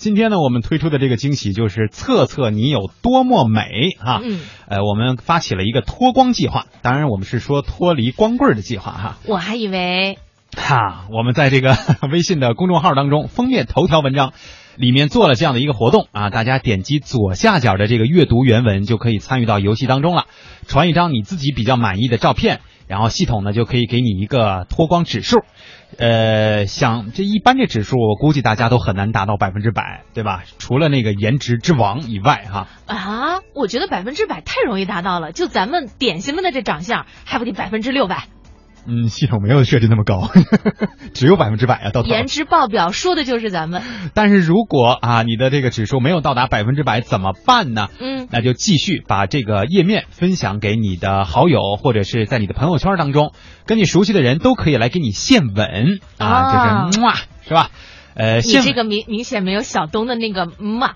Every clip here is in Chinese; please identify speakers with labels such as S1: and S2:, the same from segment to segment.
S1: 今天呢，我们推出的这个惊喜就是测测你有多么美啊。
S2: 嗯，
S1: 呃，我们发起了一个脱光计划，当然我们是说脱离光棍的计划哈。
S2: 我还以为
S1: 哈，我们在这个 微信的公众号当中，封面头条文章里面做了这样的一个活动啊，大家点击左下角的这个阅读原文，就可以参与到游戏当中了。传一张你自己比较满意的照片，然后系统呢就可以给你一个脱光指数。呃，想这一般这指数，我估计大家都很难达到百分之百，对吧？除了那个颜值之王以外，哈，
S2: 啊，我觉得百分之百太容易达到了，就咱们典型们的这长相，还不得百分之六百？
S1: 嗯，系统没有设置那么高，只有百分之百啊，到头。
S2: 颜值爆表，说的就是咱们。
S1: 但是如果啊，你的这个指数没有到达百分之百，怎么办呢？
S2: 嗯，
S1: 那就继续把这个页面分享给你的好友，或者是在你的朋友圈当中，跟你熟悉的人都可以来给你献吻啊，
S2: 啊
S1: 就是哇，是吧？呃，
S2: 你这个明明显没有小东的那个嘛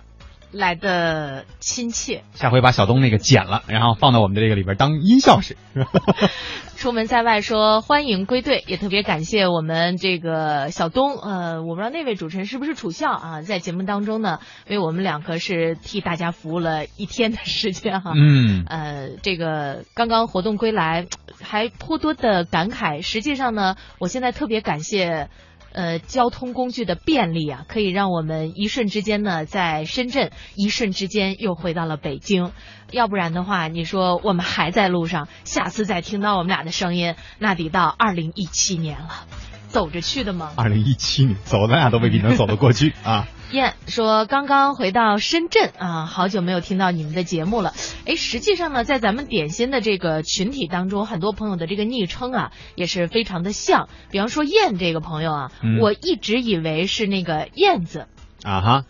S2: 来的亲切。
S1: 下回把小东那个剪了，然后放到我们的这个里边当音效使。
S2: 出门在外说欢迎归队，也特别感谢我们这个小东。呃，我不知道那位主持人是不是楚笑啊，在节目当中呢，为我们两个是替大家服务了一天的时间哈。
S1: 嗯，
S2: 呃，这个刚刚活动归来，还颇多的感慨。实际上呢，我现在特别感谢。呃，交通工具的便利啊，可以让我们一瞬之间呢，在深圳，一瞬之间又回到了北京。要不然的话，你说我们还在路上，下次再听到我们俩的声音，那得到二零一七年了，走着去的吗？
S1: 二零一七年走，咱俩都未必能走得过去啊。
S2: 燕说：“刚刚回到深圳啊，好久没有听到你们的节目了。哎，实际上呢，在咱们点心的这个群体当中，很多朋友的这个昵称啊，也是非常的像。比方说燕这个朋友啊，
S1: 嗯
S2: 我一直以为是那个燕子。
S1: 啊哈，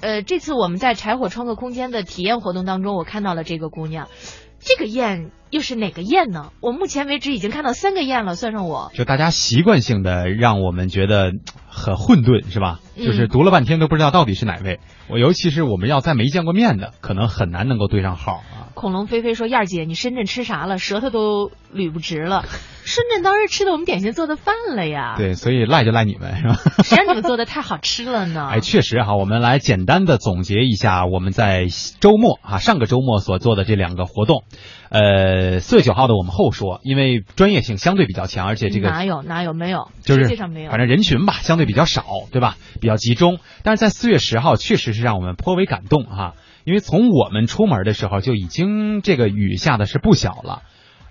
S2: 呃，这次我们在柴火创客空间的体验活动当中，我看到了这个姑娘。这个燕又是哪个燕呢？我目前为止已经看到三个燕了，算上我。
S1: 就大家习惯性的让我们觉得很混沌，是吧？
S2: 嗯
S1: 就是读了半天都不知道到底是哪位。我尤其是我们要再没见过面的，可能很难能够对上号啊。
S2: 恐龙菲菲说：“燕儿姐，你深圳吃啥了？舌头都捋不直了。深圳当时吃的我们点心做的饭了呀。，
S1: 对，所以赖就赖你们，是吧？
S2: 谁让你们做的太好吃了呢？
S1: 哎，确实哈，我们来简单的总结一下我们在周末啊，上个周末所做的这两个活动。呃，四月九号的我们后说，因为专业性相对比较强，而且这个
S2: 哪有哪有没有，
S1: 就是
S2: 世界上没有。
S1: 反正人群吧相对比较少，对吧？比较集中。但是在四月十号，确实是让我们颇为感动哈，因为从我们出门的时候就已经这个雨下的是不小了。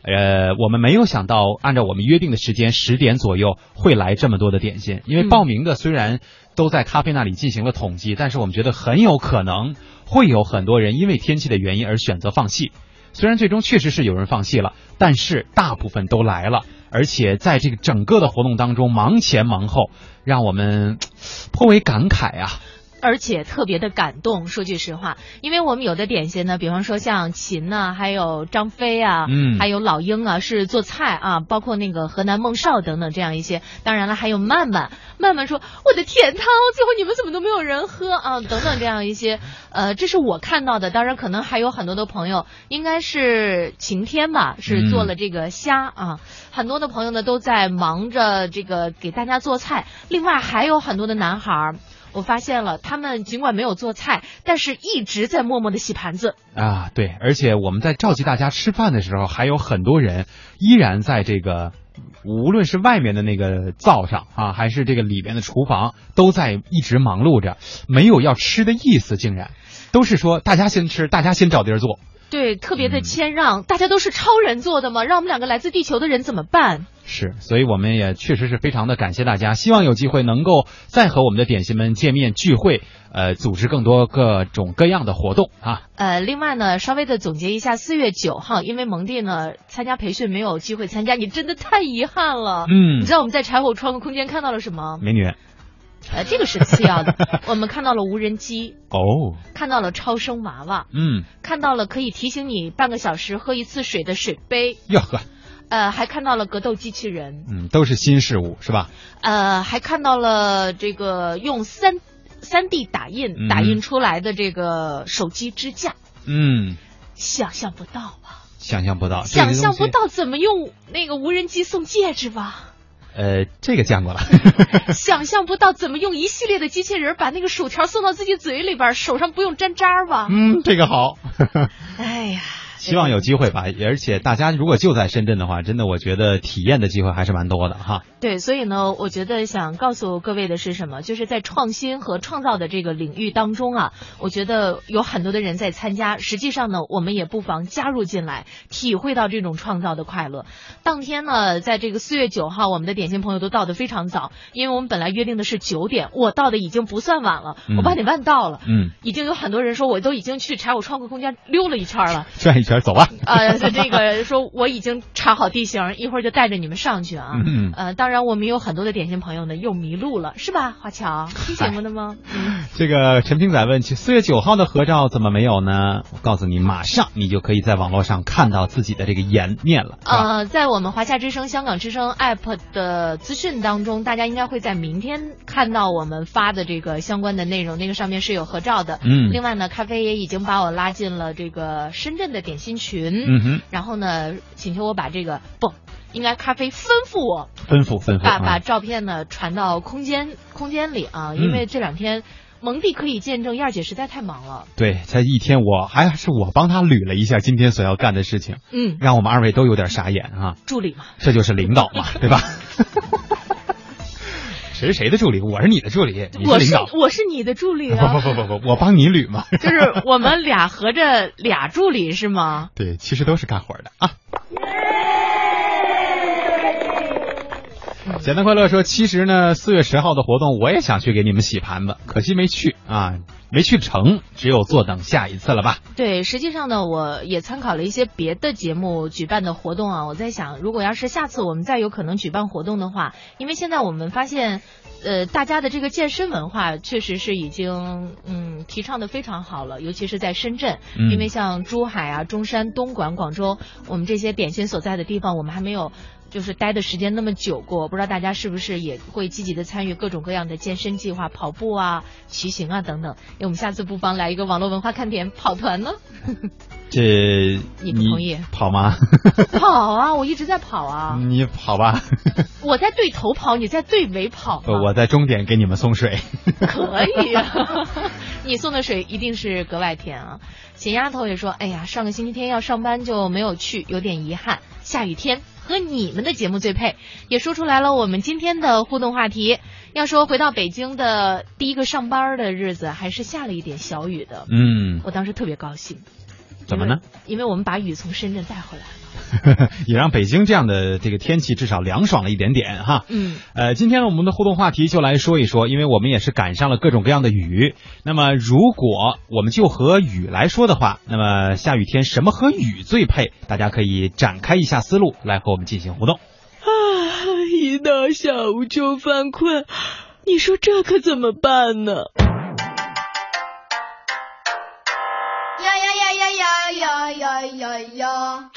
S1: 呃，我们没有想到，按照我们约定的时间，十点左右会来这么多的点心。因为
S2: 嗯
S1: 报名的虽然都在咖啡那里进行了统计，但是我们觉得很有可能会有很多人因为天气的原因而选择放弃。虽然最终确实是有人放弃了，但是大部分都来了，而且在这个整个的活动当中忙前忙后，让我们颇为感慨啊。
S2: 而且特别的感动。说句实话，因为我们有的点心呢，比方说像秦呐、还有张飞啊，
S1: 嗯
S2: 还有老鹰啊，是做菜啊，包括那个河南孟少等等这样一些。当然了，还有曼曼，曼曼说我的甜汤，最后你们怎么都没有人喝啊？等等这样一些，呃，这是我看到的。当然，可能还有很多的朋友，应该是晴天吧，是做了这个虾啊。很多的朋友呢都在忙着这个给大家做菜，另外还有很多的男孩儿。我发现了，他们尽管没有做菜，但是一直在默默的洗盘子。
S1: 啊，对，而且我们在召集大家吃饭的时候，还有很多人依然在这个，无论是外面的那个灶上啊，还是这个里边的厨房，都在一直忙碌着，没有要吃的意思，竟然都是说大家先吃，大家先找地儿坐。
S2: 对，特别的
S1: 嗯
S2: 谦让，大家都是超人做的嘛，让我们两个来自地球的人怎么办？
S1: 是，所以我们也确实是非常的感谢大家，希望有机会能够再和我们的点心们见面聚会，呃，组织更多各种各样的活动啊。
S2: 呃，另外呢，稍微的总结一下，四月九号，因为蒙蒂呢参加培训没有机会参加，你真的太遗憾了。
S1: 嗯
S2: 你知道我们在柴火创客空间看到了什么？
S1: 美女，
S2: 呃，这个是次要的，我们看到了无人机，
S1: 哦，
S2: 看到了超声娃娃，
S1: 嗯，
S2: 看到了可以提醒你半个小时喝一次水的水杯，
S1: 哟呵，
S2: 呃，还看到了格斗机器人，
S1: 嗯，都是新事物是吧？
S2: 呃，还看到了这个用三三 D 打印、
S1: 嗯
S2: 打印出来的这个手机支架，
S1: 嗯，
S2: 想象不到吧，
S1: 想象不到，
S2: 想象不。到怎么用那个无人机送戒指吧？
S1: 呃，这个见过了。
S2: 想象不到怎么用一系列的机器人把那个薯条送到自己嘴里边，手上不用沾渣吧？
S1: 嗯，这个好。
S2: 哎呀。
S1: 希望有机会吧，而且大家如果就在深圳的话，真的我觉得体验的机会还是蛮多的哈。
S2: 对，所以呢，我觉得想告诉各位的是什么？就是在创新和创造的这个领域当中啊，我觉得有很多的人在参加。实际上呢，我们也不妨加入进来，体会到这种创造的快乐。当天呢，在这个四月九号，我们的点心朋友都到的非常早，因为我们本来约定的是九点，我到的已经不算晚了，我八点半到了。
S1: 嗯，
S2: 已经有很多人说我都已经去柴火创客空间溜了一圈了，
S1: 转一圈走吧。
S2: 呃，这个说我已经查好地形，一会儿就带着你们上去啊。
S1: 嗯。
S2: 呃，当然我们有很多的点心朋友呢又迷路了，是吧？华侨听节目的吗？嗯。
S1: 这个陈平仔问起：四月九号的合照怎么没有呢？我告诉你，马上你就可以在网络上看到自己的这个颜面了。
S2: 呃，在我们华夏之声、香港之声 app 的资讯当中，大家应该会在明天看到我们发的这个相关的内容，那个上面是有合照的。
S1: 嗯。
S2: 另外呢，咖啡也已经把我拉进了这个深圳的点心群。
S1: 嗯哼。
S2: 然后呢，请求我把这个不，应该咖啡吩咐我
S1: 吩咐吩咐，
S2: 把把照片呢传到空间空间里啊，因为这两天蒙蒂可以见证燕儿姐实在太忙了。
S1: 对，才一天我还是我帮他捋了一下今天所要干的事情，
S2: 嗯，
S1: 让我们二位都有点傻眼啊。
S2: 助理嘛，
S1: 这就是领导嘛，对吧？谁是谁的助理？我是你的助理，你
S2: 是
S1: 领导，
S2: 我是你的助理啊！
S1: 不不不不不，我帮你捋嘛。
S2: 就是我们俩合着俩助理是吗？
S1: 对，其实都是干活的啊。简单快乐说，其实呢，四月十号的活动我也想去给你们洗盘子，可惜没去啊，没去成，只有坐等下一次了吧。
S2: 对，实际上呢，我也参考了一些别的节目举办的活动啊，我在想，如果要是下次我们再有可能举办活动的话，因为现在我们发现，呃，大家的这个健身文化确实是已经嗯提倡的非常好了，尤其是在深圳，因为像珠海啊、中山、东莞、广州，我们这些点心所在的地方，我们还没有。就是待的时间那么久过，不知道大家是不是也会积极的参与各种各样的健身计划，跑步啊、骑行啊等等。因为我们下次不妨来一个网络文化看点跑团呢？
S1: 这
S2: 你不同意
S1: 跑吗？
S2: 跑啊！我一直在跑啊！
S1: 你跑吧。
S2: 我在对头跑，你在对尾跑。
S1: 我在终点给你们送水。
S2: 可以啊，你送的水一定是格外甜啊！咸丫头也说：“哎呀，上个星期天要上班就没有去，有点遗憾。下雨天。”和你们的节目最配，也说出来了。我们今天的互动话题，要说回到北京的第一个上班的日子，还是下了一点小雨的。
S1: 嗯，
S2: 我当时特别高兴。
S1: 怎么呢？
S2: 因为我们把雨从深圳带回来了。
S1: 也让北京这样的这个天气至少凉爽了一点点哈。
S2: 嗯，
S1: 呃，今天呢，我们的互动话题就来说一说，因为我们也是赶上了各种各样的雨。那么，如果我们就和雨来说的话，那么下雨天什么和雨最配？大家可以展开一下思路来和我们进行互动。
S2: 啊，一到下午就犯困，你说这可怎么办呢？
S3: 呀呀呀呀！
S4: 好办，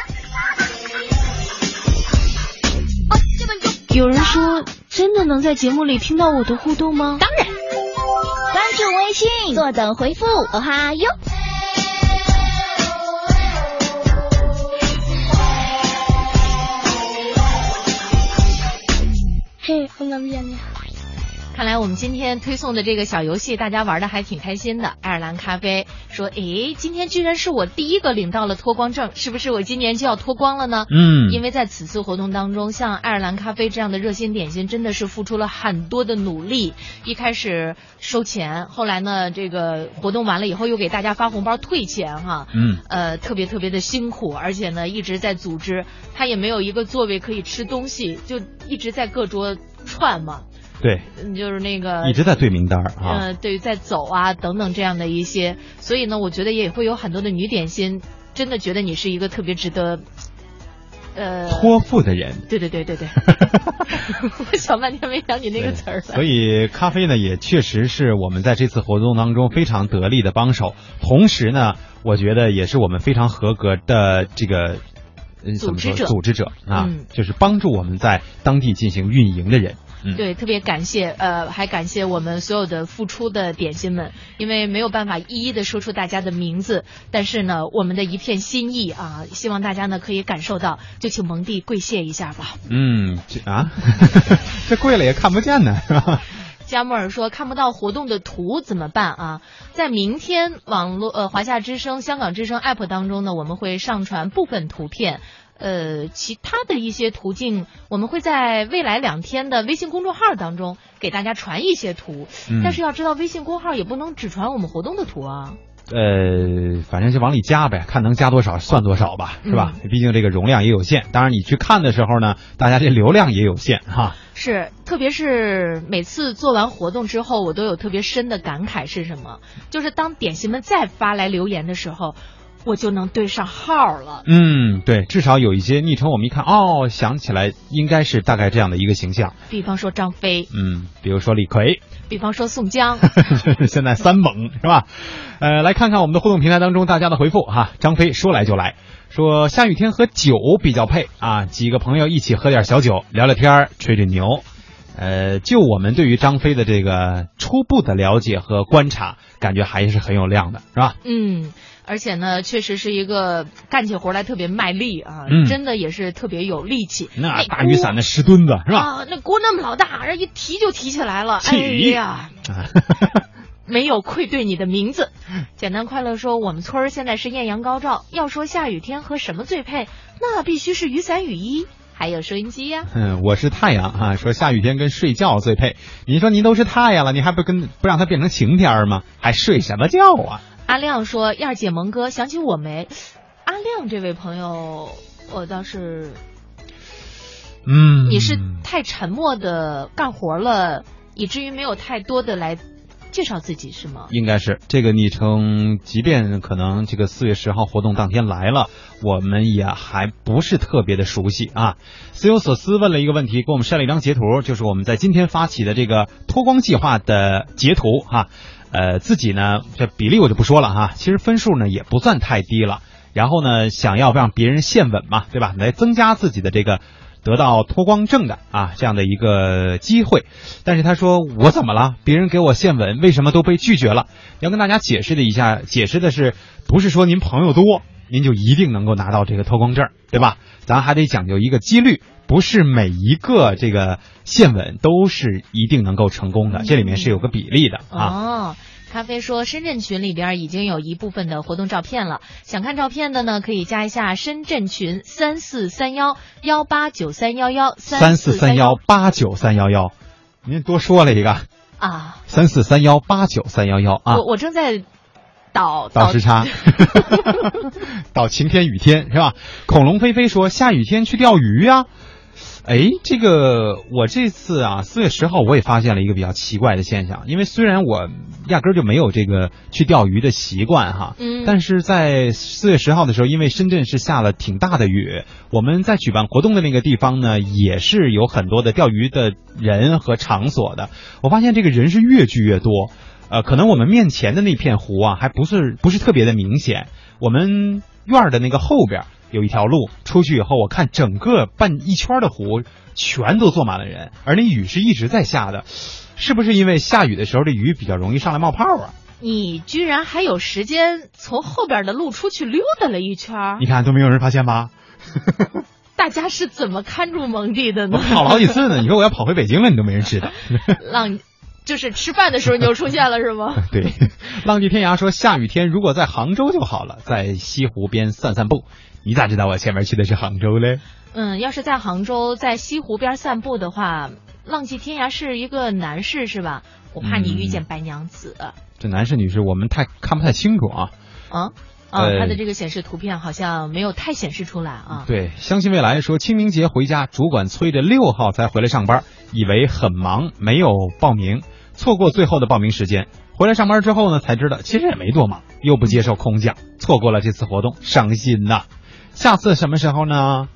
S2: 有人说，真的能在节目里听到我的互动吗？
S5: 当然，关注微信，坐等回复。哦哈哟。
S3: 嘿，我能见你。
S2: 看来我们今天推送的这个小游戏，大家玩的还挺开心的。爱尔兰咖啡说：“诶，今天居然是我第一个领到了脱光证，是不是我今年就要脱光了呢？”
S1: 嗯，
S2: 因为在此次活动当中，像爱尔兰咖啡这样的热心点心，真的是付出了很多的努力。一开始收钱，后来呢，这个活动完了以后又给大家发红包退钱，哈，
S1: 嗯，
S2: 呃，特别特别的辛苦，而且呢一直在组织，他也没有一个座位可以吃东西，就一直在各桌串嘛。
S1: 对，
S2: 就是那个
S1: 一直在对名单啊，
S2: 嗯，对，在走啊等等这样的一些，所以呢，我觉得也会有很多的女点心真的觉得你是一个特别值得呃，
S1: 托付的人。
S2: 对对对对对，我想半天没想起那个词儿。
S1: 所以咖啡呢，也确实是我们在这次活动当中非常得力的帮手，同时呢，我觉得也是我们非常合格的这个。
S2: 组织者
S1: 组织者啊，
S2: 嗯
S1: 就是帮助我们在当地进行运营的人。嗯，
S2: 对，特别感谢，呃，还感谢我们所有的付出的点心们，因为没有办法一一的说出大家的名字，但是呢，我们的一片心意啊，希望大家呢可以感受到，就请蒙蒂跪谢一下吧。
S1: 嗯，这啊，这跪了也看不见呢，是吧？
S2: 加莫尔说看不到活动的图怎么办啊？在明天网络呃华夏之声、香港之声 app 当中呢，我们会上传部分图片。呃，其他的一些途径，我们会在未来两天的微信公众号当中给大家传一些图。
S1: 嗯
S2: 但是要知道，微信公号也不能只传我们活动的图啊。
S1: 呃，反正就往里加呗，看能加多少算多少吧，是吧？毕竟这个容量也有限，当然你去看的时候呢，大家这流量也有限哈。
S2: 是，特别是每次做完活动之后，我都有特别深的感慨是什么？就是当点心们再发来留言的时候，我就能对上号了。
S1: 嗯，对，至少有一些昵称，我们一看，哦，想起来应该是大概这样的一个形象。
S2: 比方说张飞，
S1: 嗯，比如说李逵，
S2: 比方说宋江，
S1: 现在三猛是吧？呃，来看看我们的互动平台当中大家的回复哈。张飞说来就来，说下雨天和酒比较配啊，几个朋友一起喝点小酒，聊聊天，吹吹牛。呃，就我们对于张飞的这个初步的了解和观察，感觉还是很有量的，是吧？
S2: 嗯，而且呢，确实是一个干起活来特别卖力啊，
S1: 嗯
S2: 真的也是特别有力气。
S1: 那大雨伞那十吨子是吧？
S2: 啊，那锅那么老大，人一提就提起来了，哎
S1: 起
S2: 呀。没有愧对你的名字。简单快乐说，我们村儿现在是艳阳高照，要说下雨天和什么最配，那必须是雨伞、雨衣，还有收音机呀、
S1: 嗯，我是太阳啊，说下雨天跟睡觉最配。您说您都是太阳了，你还不跟不让它变成晴天吗？还睡什么觉啊？
S2: 阿亮说，燕儿姐蒙哥想起我没？阿亮这位朋友，我倒是，
S1: 嗯，
S2: 你是太沉默的干活了，以至于没有太多的来介绍自己是吗？
S1: 应该是这个昵称，即便可能这个四月十号活动当天来了，我们也还不是特别的熟悉啊。思有所思问了一个问题，给我们晒了一张截图，就是我们在今天发起的这个脱光计划的截图哈、呃，自己呢这比例我就不说了哈、其实分数呢也不算太低了。然后呢，想要让别人献吻嘛，对吧？来增加自己的这个得到脱光证的啊这样的一个机会。但是他说我怎么了？别人给我献吻，为什么都被拒绝了？要跟大家解释的一下，解释的是不是说您朋友多，您就一定能够拿到这个脱光证，对吧？咱还得讲究一个几率，不是每一个这个线吻都是一定能够成功的，这里面是有个比例的啊。
S2: 哦，咖啡说深圳群里边已经有一部分的活动照片了，想看照片的呢，可以加一下深圳群三四三幺幺八九三幺幺
S1: 三四三幺八九三幺幺，您多说了一个
S2: 啊，
S1: 三四三幺八九三幺幺啊
S2: 我，我正在导
S1: 倒时差，倒晴天雨天是吧？恐龙飞飞说下雨天去钓鱼呀、哎，这个我这次啊，四月十号我也发现了一个比较奇怪的现象，因为虽然我压根儿就没有这个去钓鱼的习惯哈，
S2: 嗯
S1: 但是在四月十号的时候，因为深圳是下了挺大的雨，我们在举办活动的那个地方呢，也是有很多的钓鱼的人和场所的。我发现这个人是越聚越多，呃，可能我们面前的那片湖啊，还不是不是特别的明显，我们院儿的那个后边儿有一条路，出去以后，我看整个半一圈儿的湖全都坐满了人，而那雨是一直在下的，是不是因为下雨的时候这鱼比较容易上来冒泡啊？
S2: 你居然还有时间从后边的路出去溜达了一圈儿
S1: 你看都没有人发现吧？
S2: 大家是怎么看住蒙蒂的呢
S1: 我
S2: 呢？
S1: 跑了好几次呢，你说我要跑回北京了，你都没人知道。
S2: 浪，就是吃饭的时候你就出现了是吗？
S1: 对，浪迹天涯说下雨天如果在杭州就好了，在西湖边散散步。你咋知道我前面去的是杭州嘞？
S2: 嗯，要是在杭州，在西湖边散步的话，浪迹天涯是一个男士是吧？我怕你遇见白娘子。
S1: 这男士女士我们太看不太清楚啊。
S2: 啊啊，
S1: 呃
S2: 它的这个显示图片好像没有太显示出来啊。
S1: 对，相信未来说清明节回家，主管催着六号才回来上班，以为很忙，没有报名，错过最后的报名时间。回来上班之后呢，才知道其实也没多忙，又不接受空降，错过了这次活动，伤心呐。下次什么时候呢？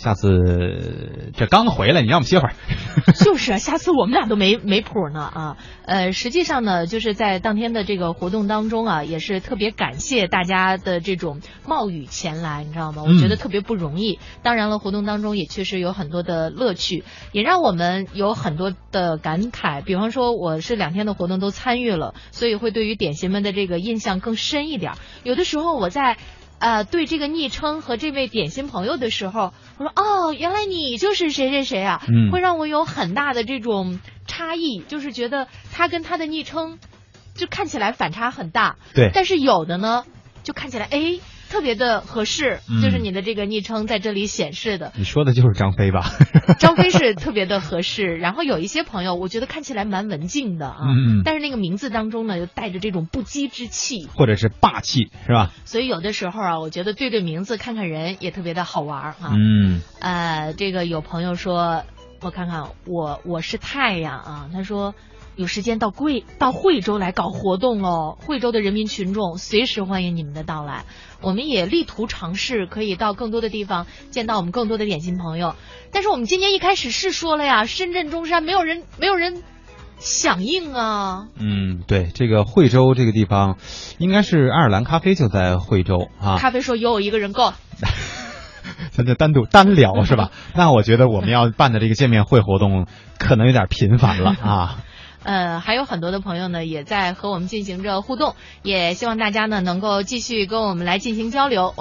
S1: 下次这刚回来，你让我们歇会儿。
S2: 就是啊，下次我们俩都没没谱呢啊。呃，实际上呢，就是在当天的这个活动当中啊，也是特别感谢大家的这种冒雨前来，你知道吗？我觉得特别不容易。当然了，活动当中也确实有很多的乐趣，也让我们有很多的感慨。比方说，我是两天的活动都参与了，所以会对于点心们的这个印象更深一点。有的时候我在。呃，对这个昵称和这位点心朋友的时候，我说哦，原来你就是谁谁谁啊，
S1: 嗯。
S2: 会让我有很大的这种差异，就是觉得他跟他的昵称就看起来反差很大，
S1: 对。
S2: 但是有的呢，就看起来哎特别的合适，
S1: 嗯
S2: 就是你的这个昵称在这里显示的，
S1: 你说的就是张飞吧？
S2: 张飞是特别的合适，然后有一些朋友，我觉得看起来蛮文静的啊，但是那个名字当中呢，又带着这种不羁之气，
S1: 或者是霸气，是吧？
S2: 所以有的时候啊，我觉得对对名字看看人也特别的好玩儿啊。
S1: 嗯，
S2: 呃，这个有朋友说，我看看我我是太阳啊，他说有时间到贵到惠州来搞活动哦，惠州的人民群众随时欢迎你们的到来，我们也力图尝试可以到更多的地方见到我们更多的点心朋友，但是我们今天一开始是说了呀，深圳中山没有人没有人响应啊，
S1: 嗯，对，这个惠州这个地方，应该是爱尔兰咖啡就在惠州啊。
S2: 咖啡说有我一个人够。
S1: 咱就单独单聊是吧？那我觉得我们要办的这个见面会活动可能有点频繁了啊。
S2: 呃，还有很多的朋友呢，也在和我们进行着互动，也希望大家呢能够继续跟我们来进行交流。